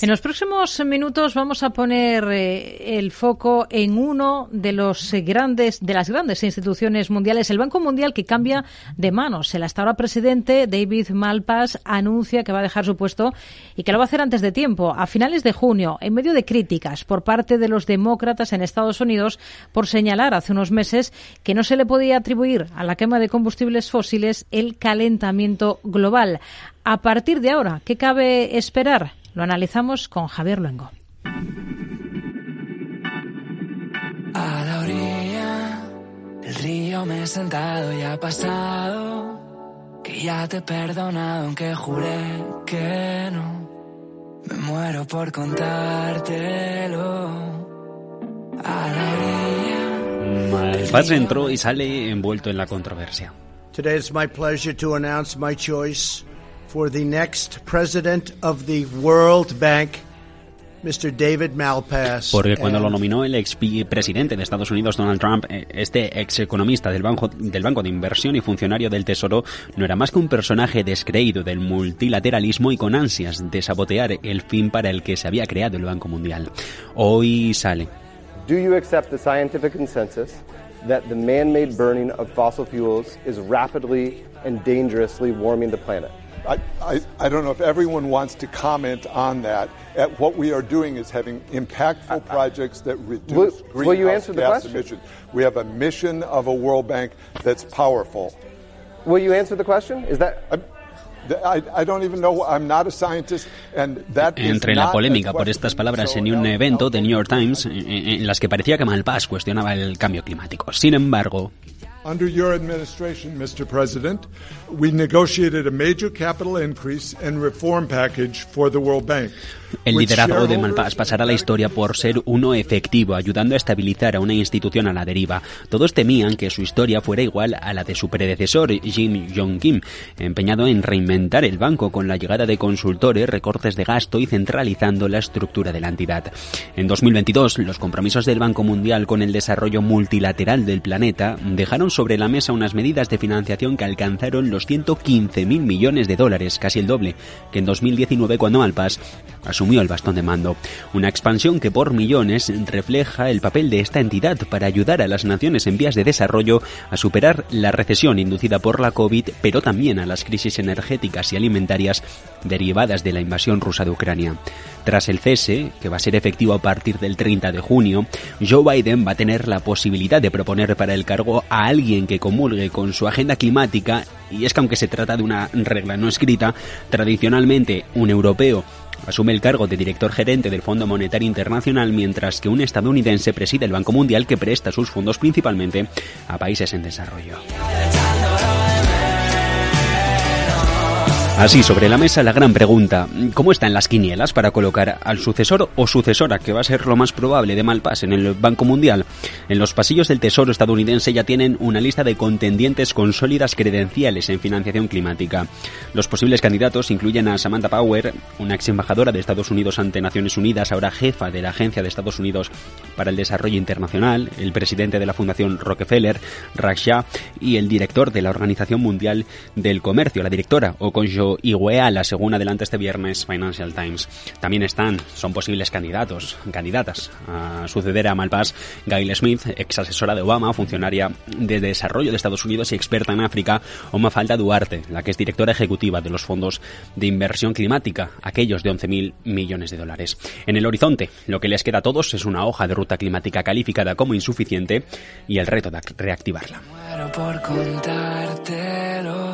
En los próximos minutos vamos a poner eh, el foco en uno de los eh, grandes, de las grandes instituciones mundiales, el Banco Mundial, que cambia de manos. El hasta ahora presidente David Malpass anuncia que va a dejar su puesto y que lo va a hacer antes de tiempo, a finales de junio, en medio de críticas por parte de los demócratas en Estados Unidos por señalar hace unos meses que no se le podía atribuir a la quema de combustibles fósiles el calentamiento global. A partir de ahora, ¿qué cabe esperar? Lo analizamos con Javier Luengo. A la orilla del río me he sentado y ha pasado. Que ya te he perdonado aunque juré que no. Me muero por contártelo. A la orilla. El padre entró y sale envuelto en la controversia. Today it's my pleasure to announce my choice for the next president of the World Bank, Mr. David Malpass. Porque cuando lo nominó el ex presidente de Estados Unidos, Donald Trump, eh, este ex economista del banco, del banco de Inversión y funcionario del Tesoro, no era más que un personaje descreído del multilateralismo y con ansias de sabotear el fin para el que se había creado el Banco Mundial. Hoy sale. Do you accept the scientific consensus that the man-made burning of fossil fuels is rapidly and dangerously warming the planet? I, I, I, don't know if everyone wants to comment on that. At what we are doing is having impactful projects that reduce will, greenhouse will you answer the gas question? emissions. We have a mission of a World Bank that's powerful. Will you answer the question? Is that I, I don't even know. I'm not a scientist, and that Entre la polémica por estas palabras en un evento de New York Times, en, en las que parecía que Malpass cuestionaba el cambio climático. Sin embargo, Under your administration, Mr. President, we negotiated a major capital increase and reform package for the World Bank. El liderazgo de Malpass pasará a la historia por ser uno efectivo, ayudando a estabilizar a una institución a la deriva. Todos temían que su historia fuera igual a la de su predecesor, Jim Yong-kim, empeñado en reinventar el banco con la llegada de consultores, recortes de gasto y centralizando la estructura de la entidad. En 2022, los compromisos del Banco Mundial con el desarrollo multilateral del planeta dejaron sobre la mesa unas medidas de financiación que alcanzaron los 115.000 millones de dólares, casi el doble, que en 2019 cuando Malpass asumió el bastón de mando. Una expansión que por millones refleja el papel de esta entidad para ayudar a las naciones en vías de desarrollo a superar la recesión inducida por la COVID, pero también a las crisis energéticas y alimentarias derivadas de la invasión rusa de Ucrania. Tras el cese, que va a ser efectivo a partir del 30 de junio, Joe Biden va a tener la posibilidad de proponer para el cargo a alguien que comulgue con su agenda climática, y es que aunque se trata de una regla no escrita, tradicionalmente un europeo asume el cargo de director gerente del Fondo Monetario Internacional, mientras que un estadounidense preside el Banco Mundial que presta sus fondos principalmente a países en desarrollo. Así, sobre la mesa, la gran pregunta, ¿cómo están las quinielas para colocar al sucesor o sucesora, que va a ser lo más probable de Malpass en el Banco Mundial? En los pasillos del Tesoro estadounidense ya tienen una lista de contendientes con sólidas credenciales en financiación climática. Los posibles candidatos incluyen a Samantha Power, una ex embajadora de Estados Unidos ante Naciones Unidas, ahora jefa de la Agencia de Estados Unidos para el Desarrollo Internacional, el presidente de la Fundación Rockefeller, Raksha, y el director de la Organización Mundial del Comercio, la directora Okonjo Iweala, según adelanta este viernes Financial Times. También están, son posibles candidatos, candidatas a suceder a Malpass, Gail Smith, ex asesora de Obama, funcionaria de desarrollo de Estados Unidos y experta en África, o Mafalda Duarte, la que es directora ejecutiva de los fondos de inversión climática, aquellos de 11.000 millones de dólares. En el horizonte, lo que les queda a todos es una hoja de ruta climática calificada como insuficiente y el reto de reactivarla. Muero por contártelo.